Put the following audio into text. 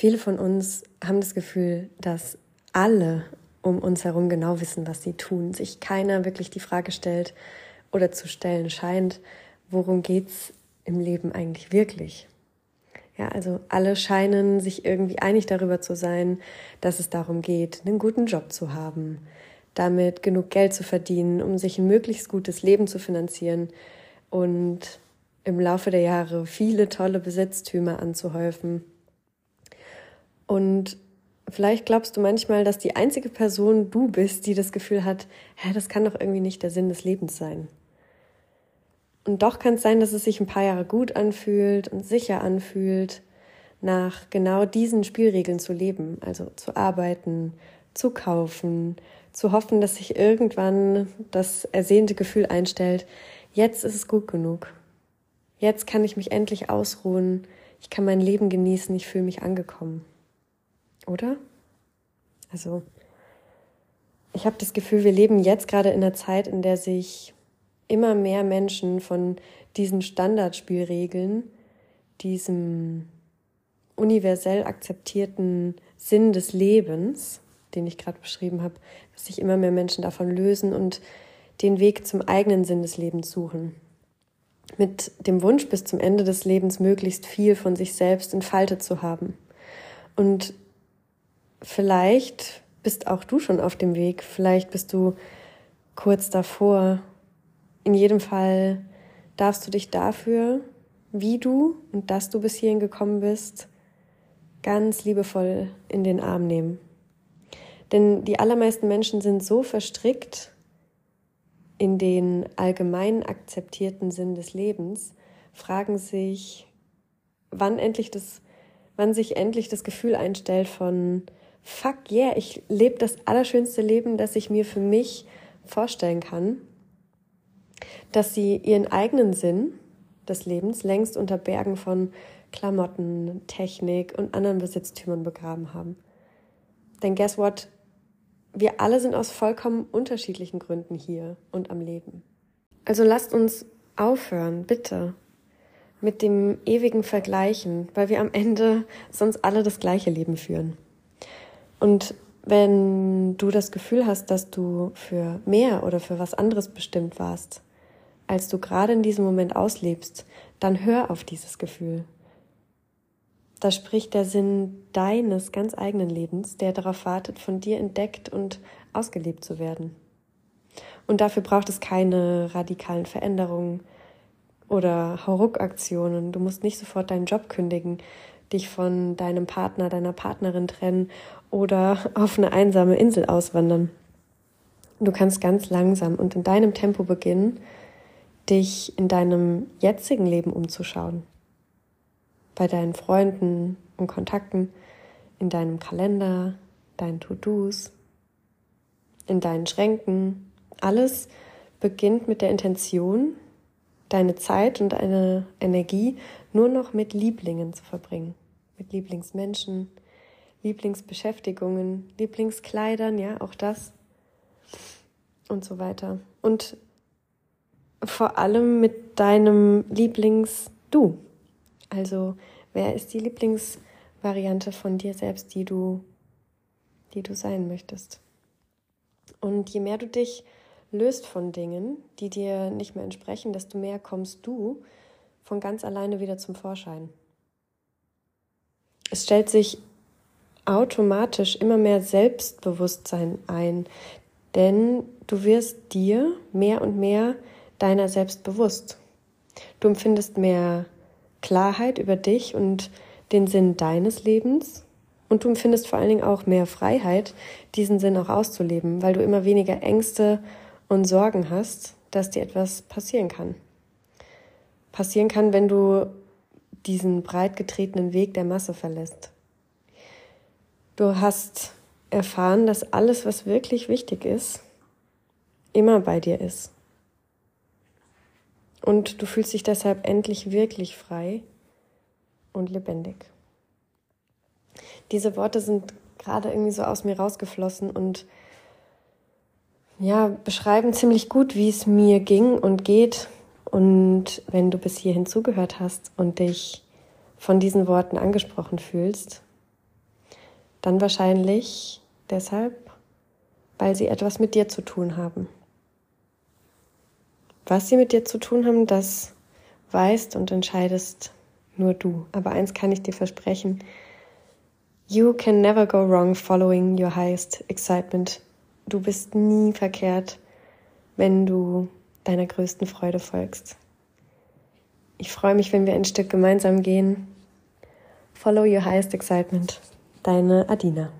Viele von uns haben das Gefühl, dass alle um uns herum genau wissen, was sie tun, sich keiner wirklich die Frage stellt oder zu stellen scheint, worum geht's im Leben eigentlich wirklich? Ja, also alle scheinen sich irgendwie einig darüber zu sein, dass es darum geht, einen guten Job zu haben, damit genug Geld zu verdienen, um sich ein möglichst gutes Leben zu finanzieren und im Laufe der Jahre viele tolle Besitztümer anzuhäufen. Und vielleicht glaubst du manchmal, dass die einzige Person du bist, die das Gefühl hat, hä, das kann doch irgendwie nicht der Sinn des Lebens sein. Und doch kann es sein, dass es sich ein paar Jahre gut anfühlt und sicher anfühlt, nach genau diesen Spielregeln zu leben, also zu arbeiten, zu kaufen, zu hoffen, dass sich irgendwann das ersehnte Gefühl einstellt, jetzt ist es gut genug. Jetzt kann ich mich endlich ausruhen, ich kann mein Leben genießen, ich fühle mich angekommen. Oder? Also, ich habe das Gefühl, wir leben jetzt gerade in einer Zeit, in der sich immer mehr Menschen von diesen Standardspielregeln, diesem universell akzeptierten Sinn des Lebens, den ich gerade beschrieben habe, dass sich immer mehr Menschen davon lösen und den Weg zum eigenen Sinn des Lebens suchen. Mit dem Wunsch, bis zum Ende des Lebens möglichst viel von sich selbst entfaltet zu haben. Und vielleicht bist auch du schon auf dem Weg, vielleicht bist du kurz davor in jedem Fall darfst du dich dafür, wie du und dass du bis hierhin gekommen bist, ganz liebevoll in den Arm nehmen. Denn die allermeisten Menschen sind so verstrickt in den allgemein akzeptierten Sinn des Lebens, fragen sich, wann endlich das, wann sich endlich das Gefühl einstellt von Fuck yeah, ich lebe das allerschönste Leben, das ich mir für mich vorstellen kann dass sie ihren eigenen Sinn des Lebens längst unter Bergen von Klamotten, Technik und anderen Besitztümern begraben haben. Denn guess what? Wir alle sind aus vollkommen unterschiedlichen Gründen hier und am Leben. Also lasst uns aufhören, bitte, mit dem ewigen Vergleichen, weil wir am Ende sonst alle das gleiche Leben führen. Und wenn du das Gefühl hast, dass du für mehr oder für was anderes bestimmt warst, als du gerade in diesem Moment auslebst, dann hör auf dieses Gefühl. Da spricht der Sinn deines ganz eigenen Lebens, der darauf wartet, von dir entdeckt und ausgelebt zu werden. Und dafür braucht es keine radikalen Veränderungen oder Hauruck-Aktionen. Du musst nicht sofort deinen Job kündigen, dich von deinem Partner, deiner Partnerin trennen oder auf eine einsame Insel auswandern. Du kannst ganz langsam und in deinem Tempo beginnen dich in deinem jetzigen Leben umzuschauen. Bei deinen Freunden und Kontakten, in deinem Kalender, deinen To-Dos, in deinen Schränken. Alles beginnt mit der Intention, deine Zeit und deine Energie nur noch mit Lieblingen zu verbringen. Mit Lieblingsmenschen, Lieblingsbeschäftigungen, Lieblingskleidern, ja, auch das und so weiter. Und vor allem mit deinem Lieblings-Du. Also, wer ist die Lieblingsvariante von dir selbst, die du, die du sein möchtest? Und je mehr du dich löst von Dingen, die dir nicht mehr entsprechen, desto mehr kommst du von ganz alleine wieder zum Vorschein. Es stellt sich automatisch immer mehr Selbstbewusstsein ein, denn du wirst dir mehr und mehr deiner selbst bewusst. Du empfindest mehr Klarheit über dich und den Sinn deines Lebens und du empfindest vor allen Dingen auch mehr Freiheit, diesen Sinn auch auszuleben, weil du immer weniger Ängste und Sorgen hast, dass dir etwas passieren kann. Passieren kann, wenn du diesen breit getretenen Weg der Masse verlässt. Du hast erfahren, dass alles, was wirklich wichtig ist, immer bei dir ist. Und du fühlst dich deshalb endlich wirklich frei und lebendig. Diese Worte sind gerade irgendwie so aus mir rausgeflossen und ja, beschreiben ziemlich gut, wie es mir ging und geht. Und wenn du bis hierhin zugehört hast und dich von diesen Worten angesprochen fühlst, Dann wahrscheinlich deshalb, weil sie etwas mit dir zu tun haben. Was sie mit dir zu tun haben, das weißt und entscheidest nur du. Aber eins kann ich dir versprechen. You can never go wrong following your highest excitement. Du bist nie verkehrt, wenn du deiner größten Freude folgst. Ich freue mich, wenn wir ein Stück gemeinsam gehen. Follow your highest excitement. Deine Adina.